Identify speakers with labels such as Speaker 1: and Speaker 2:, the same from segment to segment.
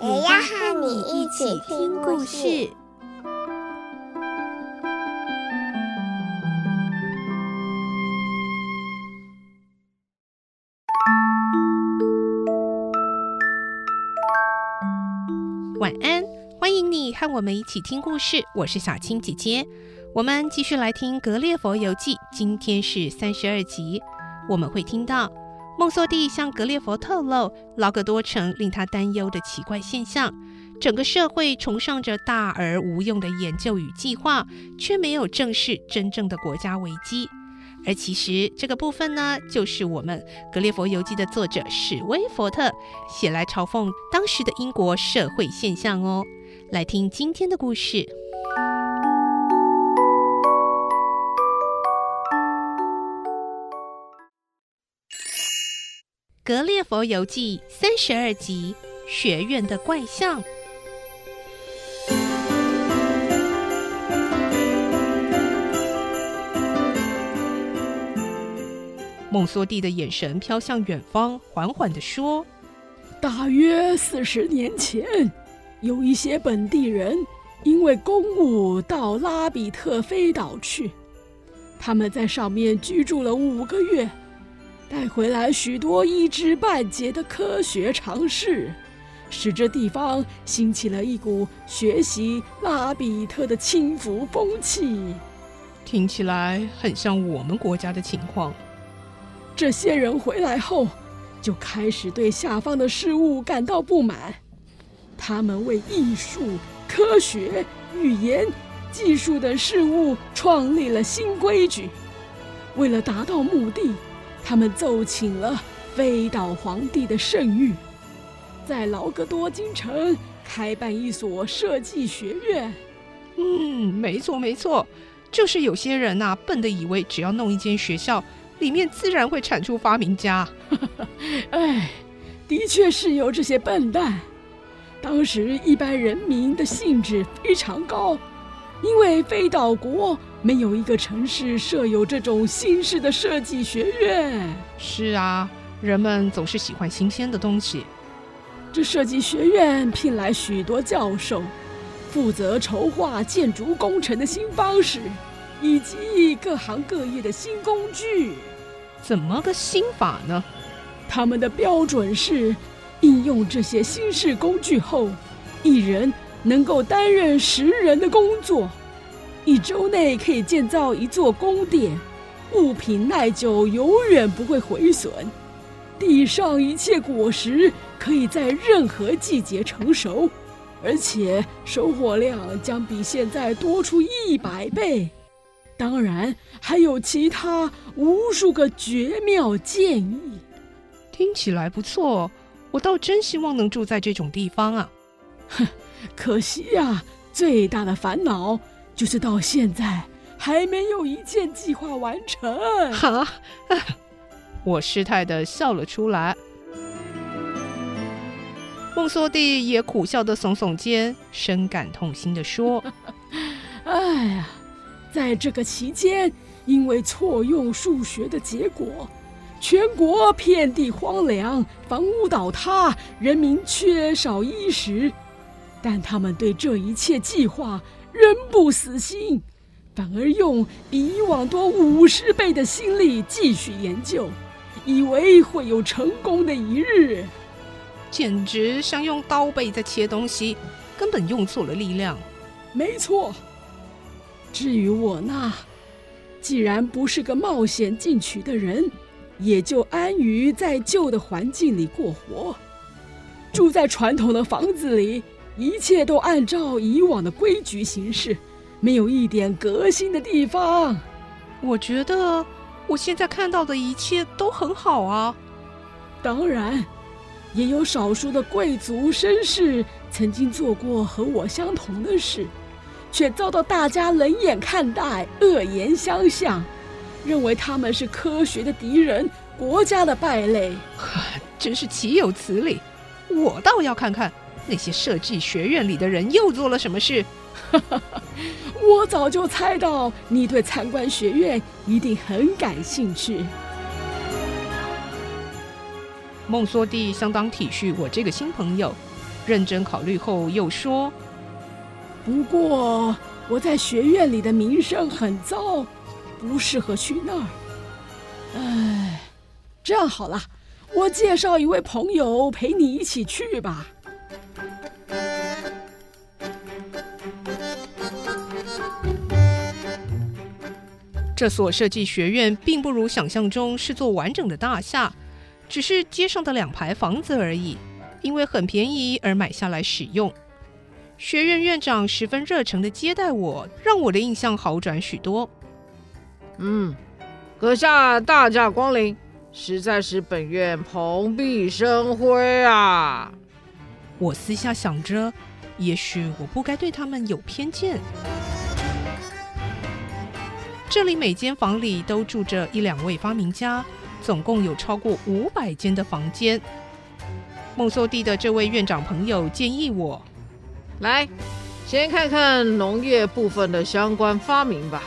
Speaker 1: 也要和你一起听故事。
Speaker 2: 晚安，欢迎你和我们一起听故事。我是小青姐姐，我们继续来听《格列佛游记》，今天是三十二集。我们会听到孟索蒂向格列佛透露劳格多城令他担忧的奇怪现象：整个社会崇尚着大而无用的研究与计划，却没有正视真正的国家危机。而其实这个部分呢，就是我们《格列佛游记》的作者史威佛特写来嘲讽当时的英国社会现象哦。来听今天的故事，《格列佛游记》三十二集：学院的怪象。梦索蒂的眼神飘向远方，缓缓地说：“
Speaker 3: 大约四十年前，有一些本地人因为公务到拉比特飞岛去，他们在上面居住了五个月，带回来许多一知半解的科学常识，使这地方兴起了一股学习拉比特的轻浮风气。
Speaker 2: 听起来很像我们国家的情况。”
Speaker 3: 这些人回来后，就开始对下方的事物感到不满。他们为艺术、科学、语言、技术等事物创立了新规矩。为了达到目的，他们奏请了飞岛皇帝的圣谕，在劳格多金城开办一所设计学院。
Speaker 2: 嗯，没错没错，就是有些人呐、啊，笨的以为只要弄一间学校。里面自然会产出发明家。
Speaker 3: 哎，的确是有这些笨蛋。当时一般人民的兴致非常高，因为飞岛国没有一个城市设有这种新式的设计学院。
Speaker 2: 是啊，人们总是喜欢新鲜的东西。
Speaker 3: 这设计学院聘来许多教授，负责筹划建筑工程的新方式。以及各行各业的新工具，
Speaker 2: 怎么个新法呢？
Speaker 3: 他们的标准是，应用这些新式工具后，一人能够担任十人的工作，一周内可以建造一座宫殿，物品耐久，永远不会毁损，地上一切果实可以在任何季节成熟，而且收获量将比现在多出一百倍。当然，还有其他无数个绝妙建议，
Speaker 2: 听起来不错。我倒真希望能住在这种地方啊！
Speaker 3: 哼，可惜呀，最大的烦恼就是到现在还没有一件计划完成。
Speaker 2: 哈，我失态的笑了出来。梦索蒂也苦笑的耸耸肩，深感痛心的说：“
Speaker 3: 哎呀。”在这个期间，因为错用数学的结果，全国遍地荒凉，房屋倒塌，人民缺少衣食。但他们对这一切计划仍不死心，反而用比以往多五十倍的心力继续研究，以为会有成功的一日。
Speaker 2: 简直像用刀背在切东西，根本用错了力量。
Speaker 3: 没错。至于我呢，既然不是个冒险进取的人，也就安于在旧的环境里过活，住在传统的房子里，一切都按照以往的规矩行事，没有一点革新的地方。
Speaker 2: 我觉得我现在看到的一切都很好啊。
Speaker 3: 当然，也有少数的贵族绅士曾经做过和我相同的事，却遭到大家冷眼看待、恶言相向，认为他们是科学的敌人、国家的败类。
Speaker 2: 真是岂有此理！我倒要看看那些设计学院里的人又做了什么事。
Speaker 3: 我早就猜到你对参观学院一定很感兴趣。
Speaker 2: 孟梭弟相当体恤我这个新朋友，认真考虑后又说：“
Speaker 3: 不过我在学院里的名声很糟，不适合去那儿。哎，这样好了，我介绍一位朋友陪你一起去吧。”
Speaker 2: 这所设计学院并不如想象中是座完整的大厦。只是街上的两排房子而已，因为很便宜而买下来使用。学院院长十分热诚地接待我，让我的印象好转许多。
Speaker 4: 嗯，阁下大驾光临，实在是本院蓬荜生辉啊！
Speaker 2: 我私下想着，也许我不该对他们有偏见。这里每间房里都住着一两位发明家。总共有超过五百间的房间。梦梭地的这位院长朋友建议我，
Speaker 4: 来，先看看农业部分的相关发明吧。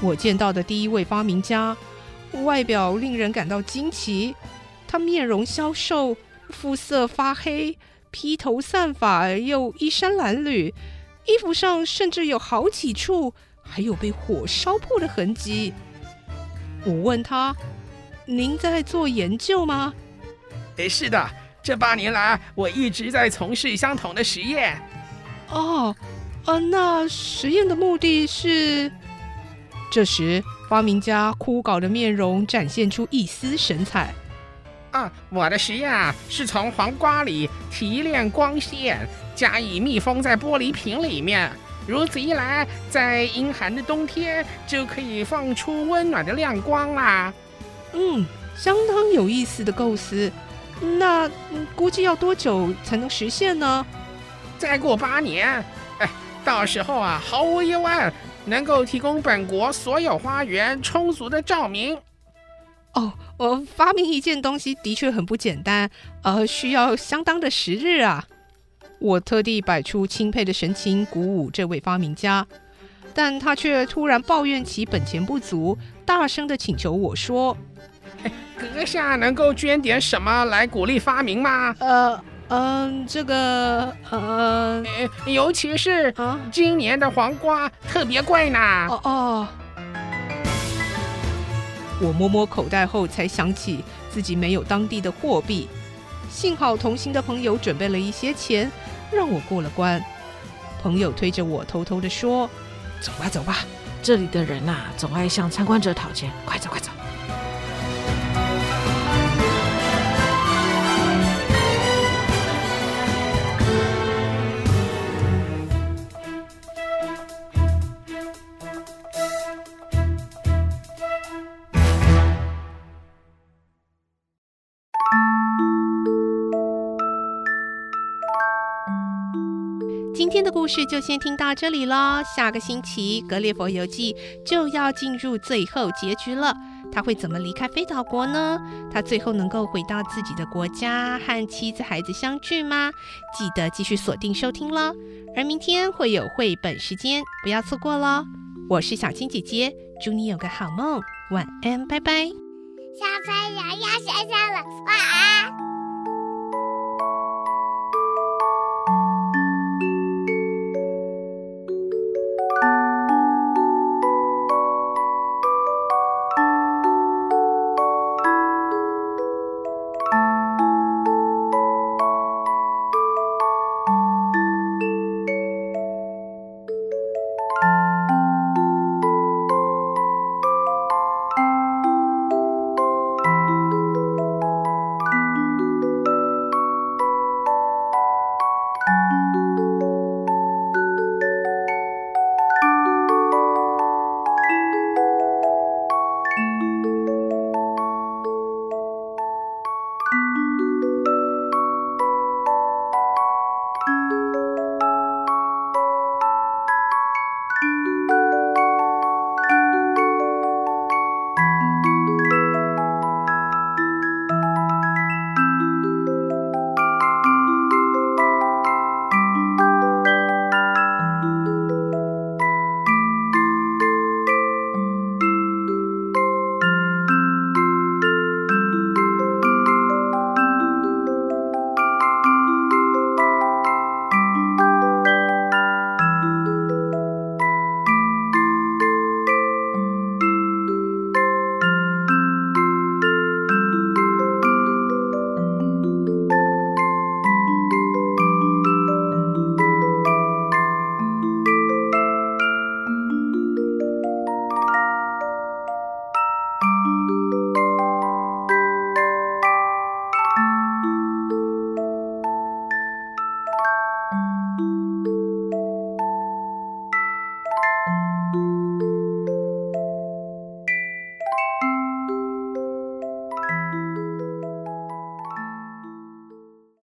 Speaker 2: 我见到的第一位发明家，外表令人感到惊奇。他面容消瘦，肤色发黑，披头散发，又衣衫褴褛，衣服上甚至有好几处还有被火烧破的痕迹。我问他：“您在做研究吗？”“
Speaker 5: 诶，是的，这八年来我一直在从事相同的实验。”“
Speaker 2: 哦，啊，那实验的目的是？”这时，发明家枯槁的面容展现出一丝神采。
Speaker 5: “啊，我的实验啊，是从黄瓜里提炼光线，加以密封在玻璃瓶里面。”如此一来，在阴寒的冬天就可以放出温暖的亮光啦。
Speaker 2: 嗯，相当有意思的构思。那估计要多久才能实现呢？
Speaker 5: 再过八年，哎，到时候啊，毫无疑问能够提供本国所有花园充足的照明。
Speaker 2: 哦，我发明一件东西的确很不简单，呃，需要相当的时日啊。我特地摆出钦佩的神情鼓舞这位发明家，但他却突然抱怨起本钱不足，大声地请求我说：“
Speaker 5: 阁下能够捐点什么来鼓励发明吗？”“
Speaker 2: 呃，嗯、呃，这个，呃，
Speaker 5: 尤其是今年的黄瓜特别贵呢。”“
Speaker 2: 哦哦。”我摸摸口袋后才想起自己没有当地的货币。幸好同行的朋友准备了一些钱，让我过了关。朋友推着我，偷偷的说：“
Speaker 4: 走吧，走吧，这里的人呐、总爱向参观者讨钱。快走，快走。”
Speaker 2: 今天的故事就先听到这里了。下个星期《格列佛游记》就要进入最后结局了。他会怎么离开飞岛国呢？他最后能够回到自己的国家和妻子孩子相聚吗？记得继续锁定收听喽。而明天会有绘本时间，不要错过喽。我是小青姐姐，祝你有个好梦，晚安，拜拜。
Speaker 1: 小朋友要睡觉了，晚安。